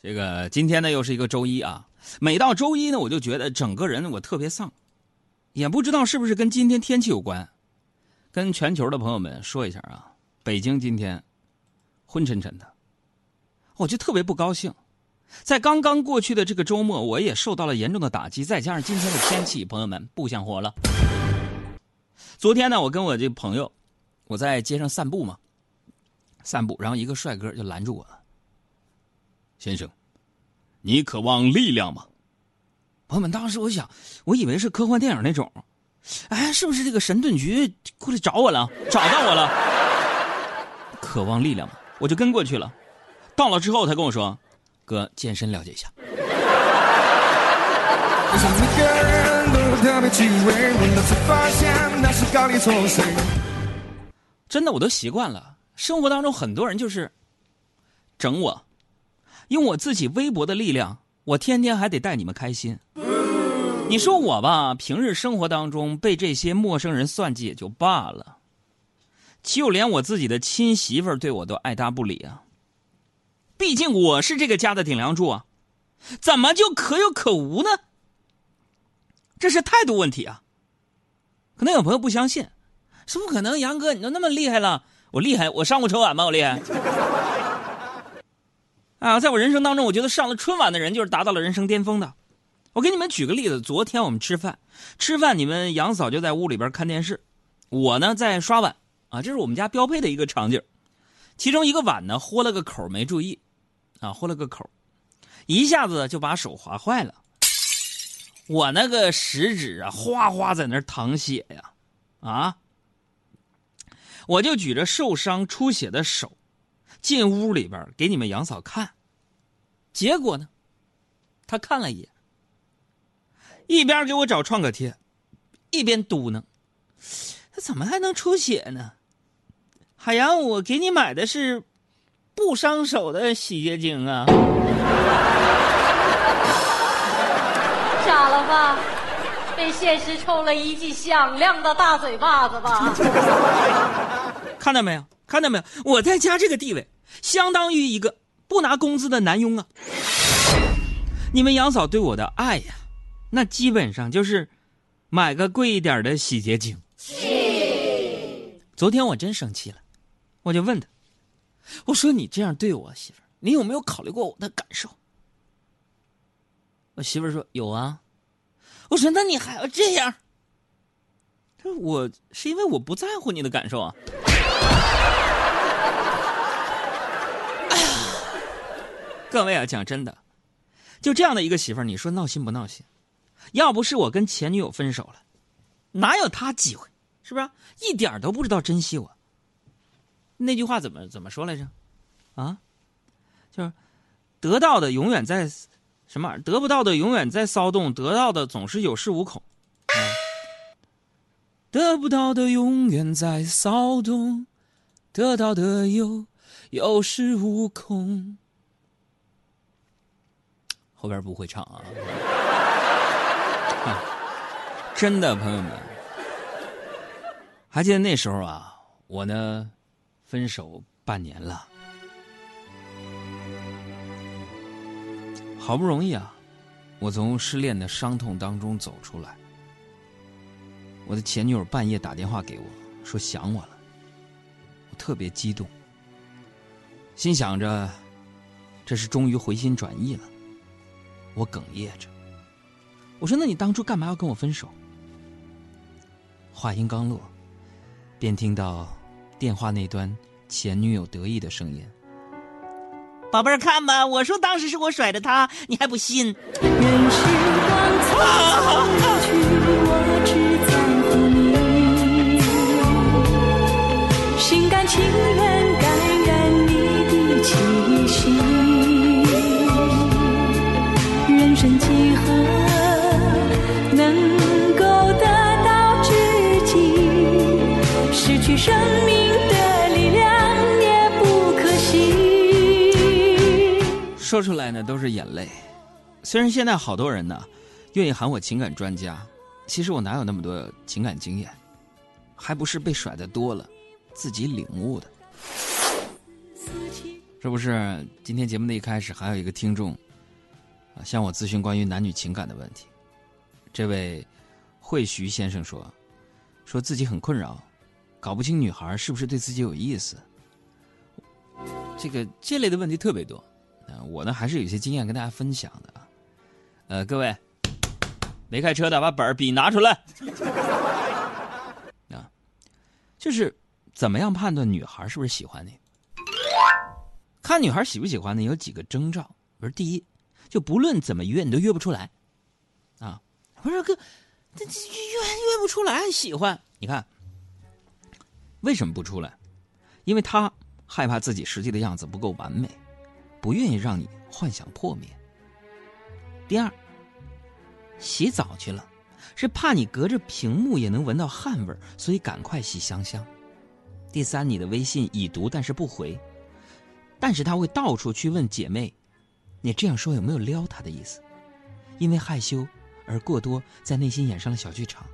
这个今天呢又是一个周一啊，每到周一呢，我就觉得整个人我特别丧，也不知道是不是跟今天天气有关。跟全球的朋友们说一下啊，北京今天昏沉沉的，我就特别不高兴。在刚刚过去的这个周末，我也受到了严重的打击，再加上今天的天气，朋友们不想活了。昨天呢，我跟我这朋友，我在街上散步嘛，散步，然后一个帅哥就拦住我了。先生，你渴望力量吗？朋友们，当时我想，我以为是科幻电影那种，哎，是不是这个神盾局过来找我了，找到我了？渴望力量吗？我就跟过去了。到了之后，他跟我说：“哥，健身了解一下。”真的，我都习惯了。生活当中很多人就是整我。用我自己微薄的力量，我天天还得带你们开心。你说我吧，平日生活当中被这些陌生人算计也就罢了，就连我自己的亲媳妇儿对我都爱搭不理啊。毕竟我是这个家的顶梁柱啊，怎么就可有可无呢？这是态度问题啊。可能有朋友不相信，是不可能？杨哥，你都那么厉害了，我厉害，我上过春晚吗？我厉害。啊，在我人生当中，我觉得上了春晚的人就是达到了人生巅峰的。我给你们举个例子，昨天我们吃饭，吃饭你们杨嫂就在屋里边看电视，我呢在刷碗啊，这是我们家标配的一个场景。其中一个碗呢豁了个口，没注意，啊豁了个口，一下子就把手划坏了。我那个食指啊哗哗在那淌血呀，啊，我就举着受伤出血的手。进屋里边给你们杨嫂看，结果呢，他看了一眼，一边给我找创可贴，一边嘟囔：“他怎么还能出血呢？”海洋，我给你买的是不伤手的洗洁精啊！傻了吧？被现实抽了一记响亮的大嘴巴子吧？看到没有？看到没有？我在家这个地位，相当于一个不拿工资的男佣啊！你们杨嫂对我的爱呀，那基本上就是买个贵一点的洗洁精。昨天我真生气了，我就问他：“我说你这样对我媳妇儿，你有没有考虑过我的感受？”我媳妇儿说：“有啊。”我说：“那你还要这样？”他说：“我是因为我不在乎你的感受啊。”各位啊，讲真的，就这样的一个媳妇儿，你说闹心不闹心？要不是我跟前女友分手了，哪有他机会？是不是？一点都不知道珍惜我。那句话怎么怎么说来着？啊，就是得到的永远在什么？得不到的永远在骚动，得到的总是有恃无恐。得不到的永远在骚动，得到的又有恃无恐。后边不会唱啊！真的，朋友们，还记得那时候啊，我呢，分手半年了，好不容易啊，我从失恋的伤痛当中走出来。我的前女友半夜打电话给我，说想我了，我特别激动，心想着这是终于回心转意了。我哽咽着，我说：“那你当初干嘛要跟我分手？”话音刚落，便听到电话那端前女友得意的声音：“宝贝儿，看吧，我说当时是我甩的他，你还不信？”心 说出来呢都是眼泪。虽然现在好多人呢愿意喊我情感专家，其实我哪有那么多情感经验，还不是被甩的多了，自己领悟的。这不是今天节目的一开始，还有一个听众啊向我咨询关于男女情感的问题。这位惠徐先生说，说自己很困扰，搞不清女孩是不是对自己有意思。这个这类的问题特别多，我呢还是有些经验跟大家分享的啊。呃，各位没开车的把本儿笔拿出来啊，就是怎么样判断女孩是不是喜欢你？看女孩喜不喜欢呢？有几个征兆。比如第一，就不论怎么约，你都约不出来，啊，不是哥，这这约约不出来喜欢？你看，为什么不出来？因为他害怕自己实际的样子不够完美，不愿意让你幻想破灭。第二，洗澡去了，是怕你隔着屏幕也能闻到汗味所以赶快洗香香。第三，你的微信已读但是不回。但是他会到处去问姐妹：“你这样说有没有撩他的意思？”因为害羞而过多在内心演上了小剧场。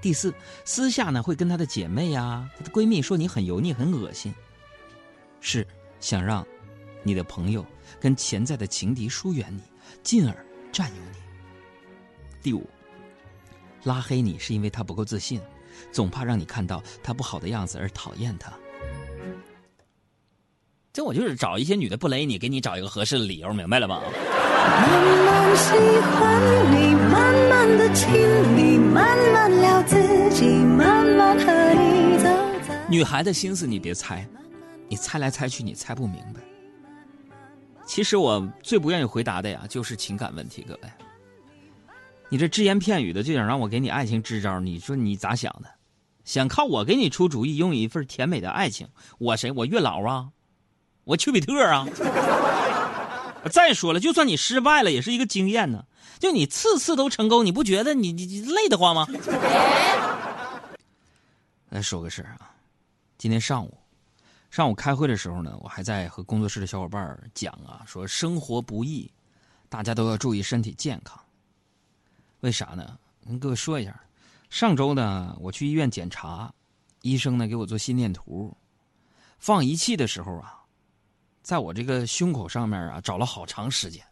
第四，私下呢会跟他的姐妹呀、她的闺蜜说你很油腻、很恶心，是想让你的朋友跟潜在的情敌疏远你，进而占有你。第五，拉黑你是因为他不够自信，总怕让你看到他不好的样子而讨厌他。这我就是找一些女的不勒你，给你找一个合适的理由，明白了吗？慢慢喜欢你，慢慢的亲你，慢慢聊自己，慢慢和你走在。女孩的心思你别猜，你猜来猜去你猜不明白。其实我最不愿意回答的呀，就是情感问题，各位。你这只言片语的就想让我给你爱情支招，你说你咋想的？想靠我给你出主意，拥有一份甜美的爱情？我谁？我月老啊？我丘比特啊！再说了，就算你失败了，也是一个经验呢。就你次次都成功，你不觉得你你累得慌吗？来说个事儿啊，今天上午，上午开会的时候呢，我还在和工作室的小伙伴讲啊，说生活不易，大家都要注意身体健康。为啥呢？跟各位说一下，上周呢，我去医院检查，医生呢给我做心电图，放仪器的时候啊。在我这个胸口上面啊，找了好长时间，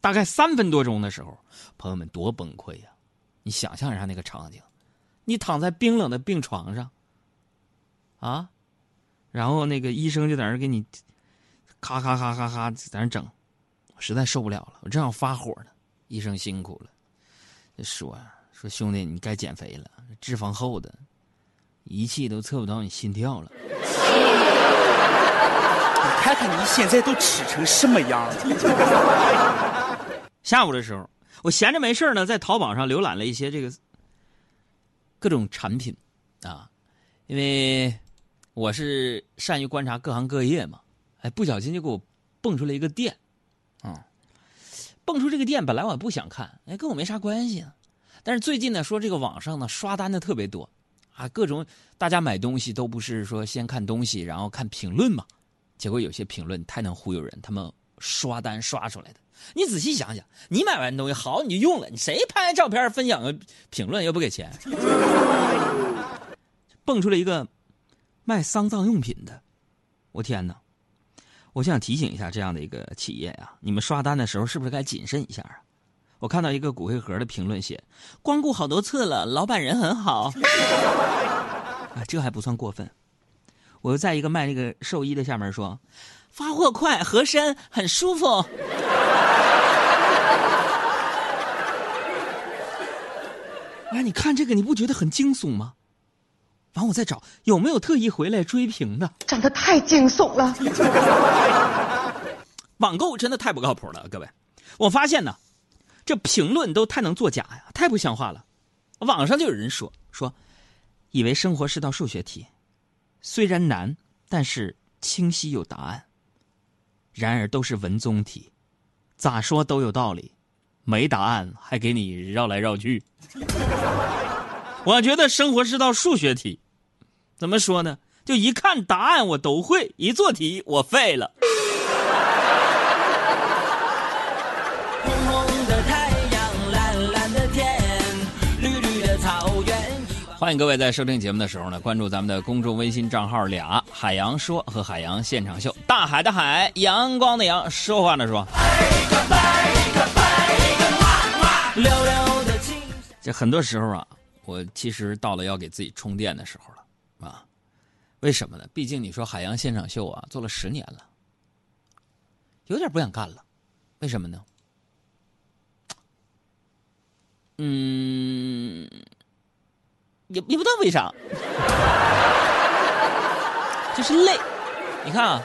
大概三分多钟的时候，朋友们多崩溃呀！你想象一下那个场景，你躺在冰冷的病床上，啊，然后那个医生就在那给你咔咔咔咔咔在那整，我实在受不了了，我正要发火呢。医生辛苦了，说说兄弟，你该减肥了，脂肪厚的，仪器都测不到你心跳了。你看看你现在都吃成什么样了！下午的时候，我闲着没事呢，在淘宝上浏览了一些这个各种产品啊，因为我是善于观察各行各业嘛，哎，不小心就给我蹦出来一个店，啊，蹦出这个店，本来我也不想看，哎，跟我没啥关系啊，但是最近呢，说这个网上呢刷单的特别多，啊，各种大家买东西都不是说先看东西，然后看评论嘛。结果有些评论太能忽悠人，他们刷单刷出来的。你仔细想想，你买完东西好你就用了，你谁拍照片分享个评论又不给钱？蹦出了一个卖丧葬用品的，我天哪！我想提醒一下这样的一个企业呀，你们刷单的时候是不是该谨慎一下啊？我看到一个骨灰盒的评论写：“光顾好多次了，老板人很好。”啊，这还不算过分。我又在一个卖那个寿衣的下面说：“发货快，合身，很舒服。”哎，你看这个，你不觉得很惊悚吗？完，我再找有没有特意回来追评的，长得太惊悚了。网购真的太不靠谱了，各位。我发现呢，这评论都太能作假呀，太不像话了。网上就有人说说，以为生活是道数学题。虽然难，但是清晰有答案。然而都是文综题，咋说都有道理，没答案还给你绕来绕去。我觉得生活是道数学题，怎么说呢？就一看答案我都会，一做题我废了。欢迎各位在收听节目的时候呢，关注咱们的公众微信账号俩“海洋说”和“海洋现场秀”。大海的海，阳光的阳，说话的说。这很多时候啊，我其实到了要给自己充电的时候了啊。为什么呢？毕竟你说海洋现场秀啊，做了十年了，有点不想干了。为什么呢？嗯。也也不知道为啥，就是累。你看啊，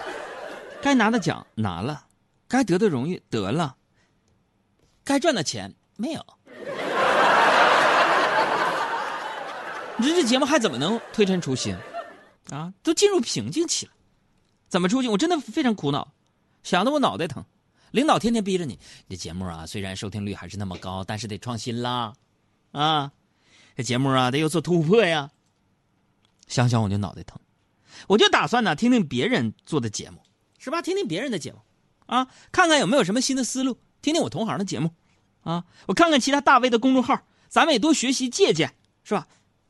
该拿的奖拿了，该得的荣誉得了，该赚的钱没有。你说这节目还怎么能推陈出新啊？都进入瓶颈期了，怎么出去？我真的非常苦恼，想的我脑袋疼。领导天天逼着你，你节目啊，虽然收听率还是那么高，但是得创新啦，啊。这节目啊，得有所突破呀。想想我就脑袋疼，我就打算呢听听别人做的节目，是吧？听听别人的节目，啊，看看有没有什么新的思路。听听我同行的节目，啊，我看看其他大 V 的公众号，咱们也多学习借鉴，是吧？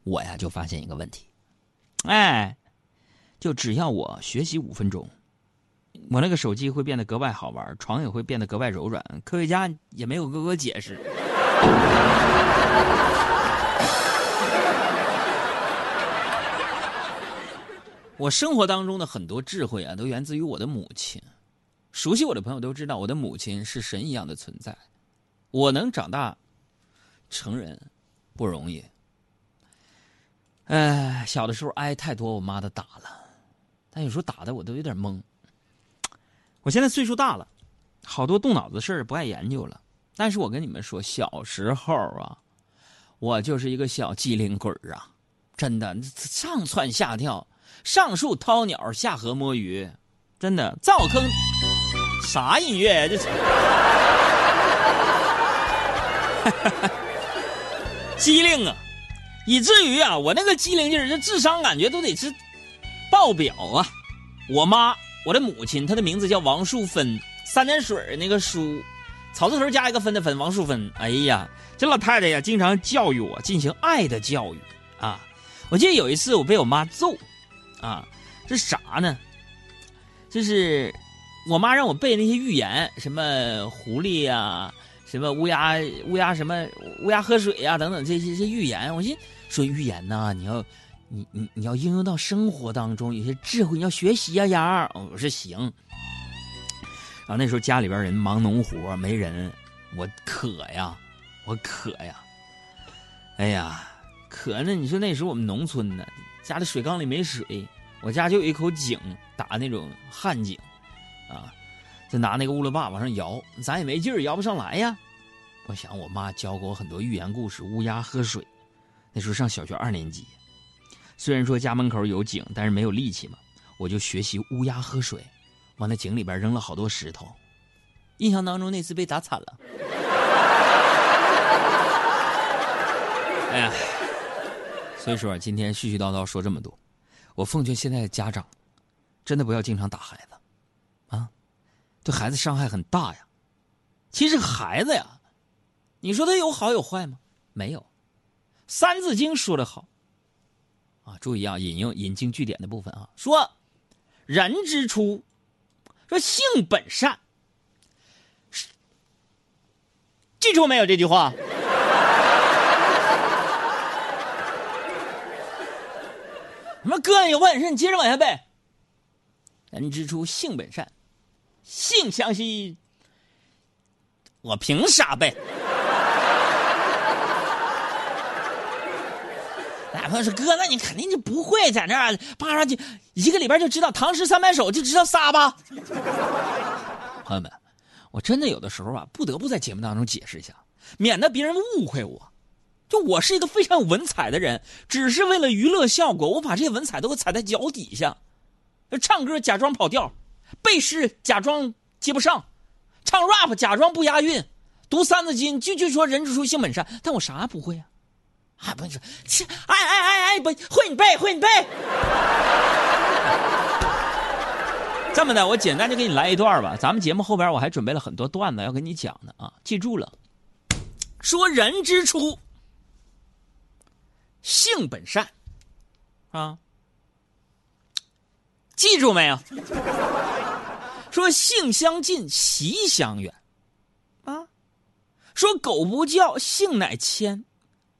我呀就发现一个问题，哎，就只要我学习五分钟，我那个手机会变得格外好玩，床也会变得格外柔软，科学家也没有给我解释。我生活当中的很多智慧啊，都源自于我的母亲。熟悉我的朋友都知道，我的母亲是神一样的存在。我能长大成人不容易。哎，小的时候挨太多我妈的打了，但有时候打的我都有点懵。我现在岁数大了，好多动脑子事儿不爱研究了。但是我跟你们说，小时候啊，我就是一个小机灵鬼儿啊，真的上蹿下跳。上树掏鸟，下河摸鱼，真的造坑，啥音乐呀？这是 机灵啊，以至于啊，我那个机灵劲儿，这智商感觉都得是爆表啊！我妈，我的母亲，她的名字叫王淑芬，三点水那个淑，草字头加一个分的分，王淑芬。哎呀，这老太太呀，经常教育我，进行爱的教育啊！我记得有一次，我被我妈揍。啊，这啥呢？就是我妈让我背那些寓言，什么狐狸呀，什么乌鸦，乌鸦什么乌鸦喝水呀，等等这些这寓言。我寻思说寓言呐，你要你你你要应用到生活当中，有些智慧你要学习呀，杨儿。我说行。然后那时候家里边人忙农活，没人，我渴呀，我渴呀。哎呀，渴呢！你说那时候我们农村呢。家里水缸里没水，我家就有一口井，打那种旱井，啊，就拿那个乌拉坝往上摇，咱也没劲儿，摇不上来呀。我想我妈教过我很多寓言故事，乌鸦喝水。那时候上小学二年级，虽然说家门口有井，但是没有力气嘛，我就学习乌鸦喝水，往那井里边扔了好多石头。印象当中那次被打惨了。哎呀。所以说，今天絮絮叨叨说这么多，我奉劝现在的家长，真的不要经常打孩子，啊，对孩子伤害很大呀。其实孩子呀，你说他有好有坏吗？没有，《三字经》说的好，啊，注意啊，引用引经据典的部分啊，说人之初，说性本善，记住没有这句话？什么哥，有本事你接着往下背。人之初，性本善，性相近。我凭啥背？朋友说：“哥，那你肯定就不会在那儿扒上去，一个礼拜就知道唐诗三百首，就知道仨吧？” 朋友们，我真的有的时候啊，不得不在节目当中解释一下，免得别人误会我。就我是一个非常有文采的人，只是为了娱乐效果，我把这些文采都给踩在脚底下。唱歌假装跑调，背诗假装接不上，唱 rap 假装不押韵，读三字经句句说人之初性本善，但我啥不会啊！还不是，哎哎哎哎，不会你背会你背。这么的，我简单就给你来一段吧。咱们节目后边我还准备了很多段子要跟你讲的啊，记住了，说人之初。性本善，啊，记住没有？说性相近，习相远，啊，说狗不叫，性乃迁，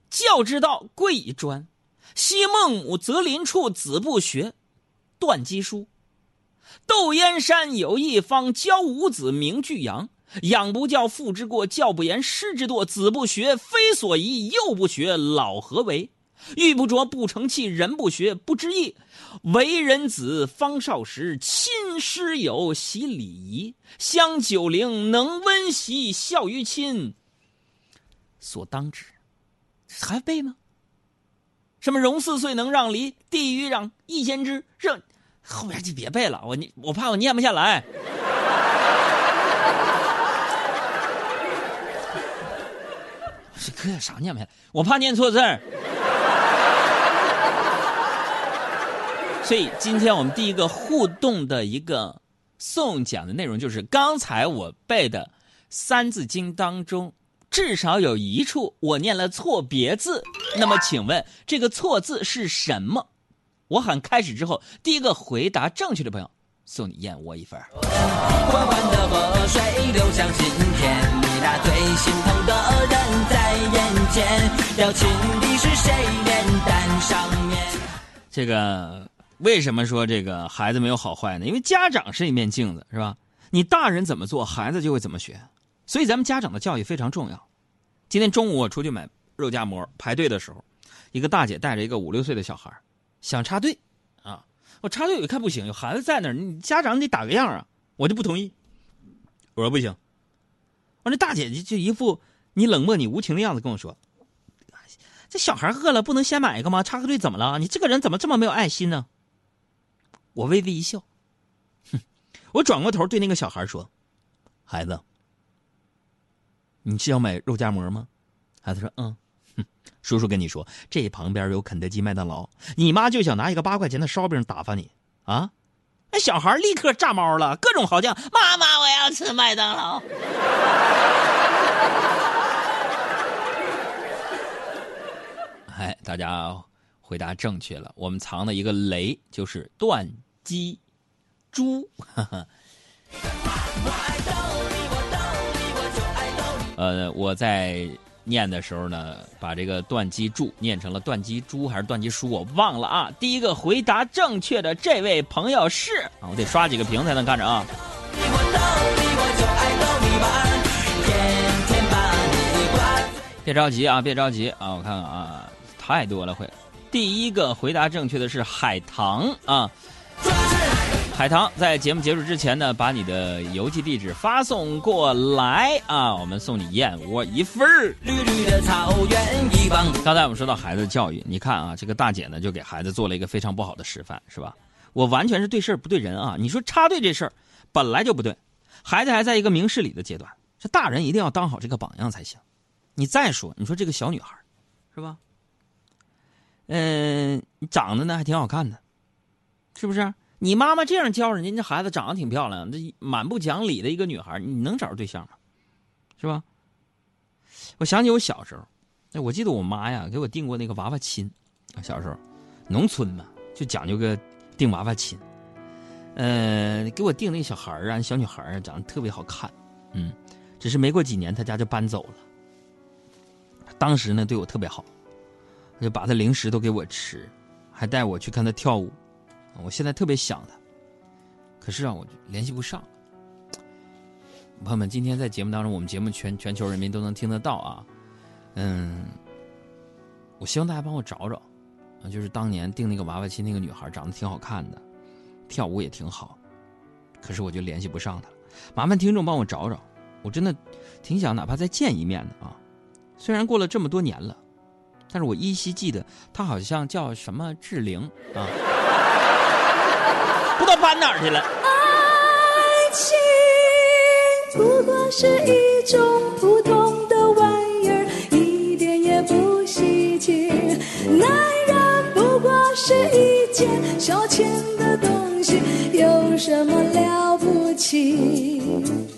教之道贵以专。昔孟母择邻处，子不学，断机书。窦燕山有一方，教五子名俱扬。养不教，父之过；教不严，师之惰。子不学，非所宜；幼不学，老何为？玉不琢，不成器；人不学，不知义。为人子，方少时，亲师友，习礼仪。香九龄，能温席，孝于亲。所当执，还背吗？什么融四岁能让梨，地狱让一先知。这后边就别背了，我你我怕我念不下来。这哥啥念不下来？我怕念错字儿。所以今天我们第一个互动的一个送讲的内容就是刚才我背的《三字经》当中，至少有一处我念了错别字。那么请问这个错字是什么？我喊开始之后，第一个回答正确的朋友送你燕窝一份。缓缓的河水流向心田，你那最心疼的人在眼前，要亲的是谁脸蛋上面？这个为什么说这个孩子没有好坏呢？因为家长是一面镜子，是吧？你大人怎么做，孩子就会怎么学。所以咱们家长的教育非常重要。今天中午我出去买肉夹馍，排队的时候，一个大姐带着一个五六岁的小孩想插队，啊，我插队我一看不行，有孩子在那儿，你家长得打个样啊，我就不同意。我说不行。完，这大姐就就一副你冷漠你无情的样子跟我说：“这小孩饿了不能先买一个吗？插个队怎么了？你这个人怎么这么没有爱心呢？”我微微一笑，哼，我转过头对那个小孩说：“孩子，你是要买肉夹馍吗？”孩子说：“嗯。”哼，叔叔跟你说，这旁边有肯德基、麦当劳，你妈就想拿一个八块钱的烧饼打发你啊！那小孩立刻炸毛了，各种嚎叫：“妈妈，我要吃麦当劳！” 哎，大家回答正确了。我们藏的一个雷就是断机猪。哈哈。呃，我在念的时候呢，把这个断机柱念成了断机猪还是断机书，我忘了啊。第一个回答正确的这位朋友是啊，我得刷几个屏才能看着啊。别着急啊，别着急啊，我看看啊，太多了会。第一个回答正确的是海棠啊，海棠在节目结束之前呢，把你的邮寄地址发送过来啊，我们送你燕窝一份儿。绿绿的草原一望刚才我们说到孩子教育，你看啊，这个大姐呢就给孩子做了一个非常不好的示范，是吧？我完全是对事儿不对人啊！你说插队这事儿本来就不对，孩子还在一个明事理的阶段，这大人一定要当好这个榜样才行。你再说，你说这个小女孩，是吧？嗯、长得呢还挺好看的，是不是？你妈妈这样教人家，这孩子长得挺漂亮，这满不讲理的一个女孩，你能找着对象吗？是吧？我想起我小时候，哎，我记得我妈呀给我订过那个娃娃亲，小时候，农村嘛就讲究个订娃娃亲，呃，给我订那小孩儿啊，小女孩啊，长得特别好看，嗯，只是没过几年，她家就搬走了。当时呢，对我特别好，就把她零食都给我吃，还带我去看她跳舞。我现在特别想她，可是啊，我联系不上。朋友们，今天在节目当中，我们节目全全球人民都能听得到啊。嗯，我希望大家帮我找找，啊，就是当年订那个娃娃亲那个女孩，长得挺好看的，跳舞也挺好，可是我就联系不上她了。麻烦听众帮我找找，我真的挺想哪怕再见一面的啊。虽然过了这么多年了，但是我依稀记得她好像叫什么志玲啊，不知道搬哪儿去了。爱情不过是一种普通的玩意儿一点也不稀奇。男人不过是一件消遣的东西有什么了不起？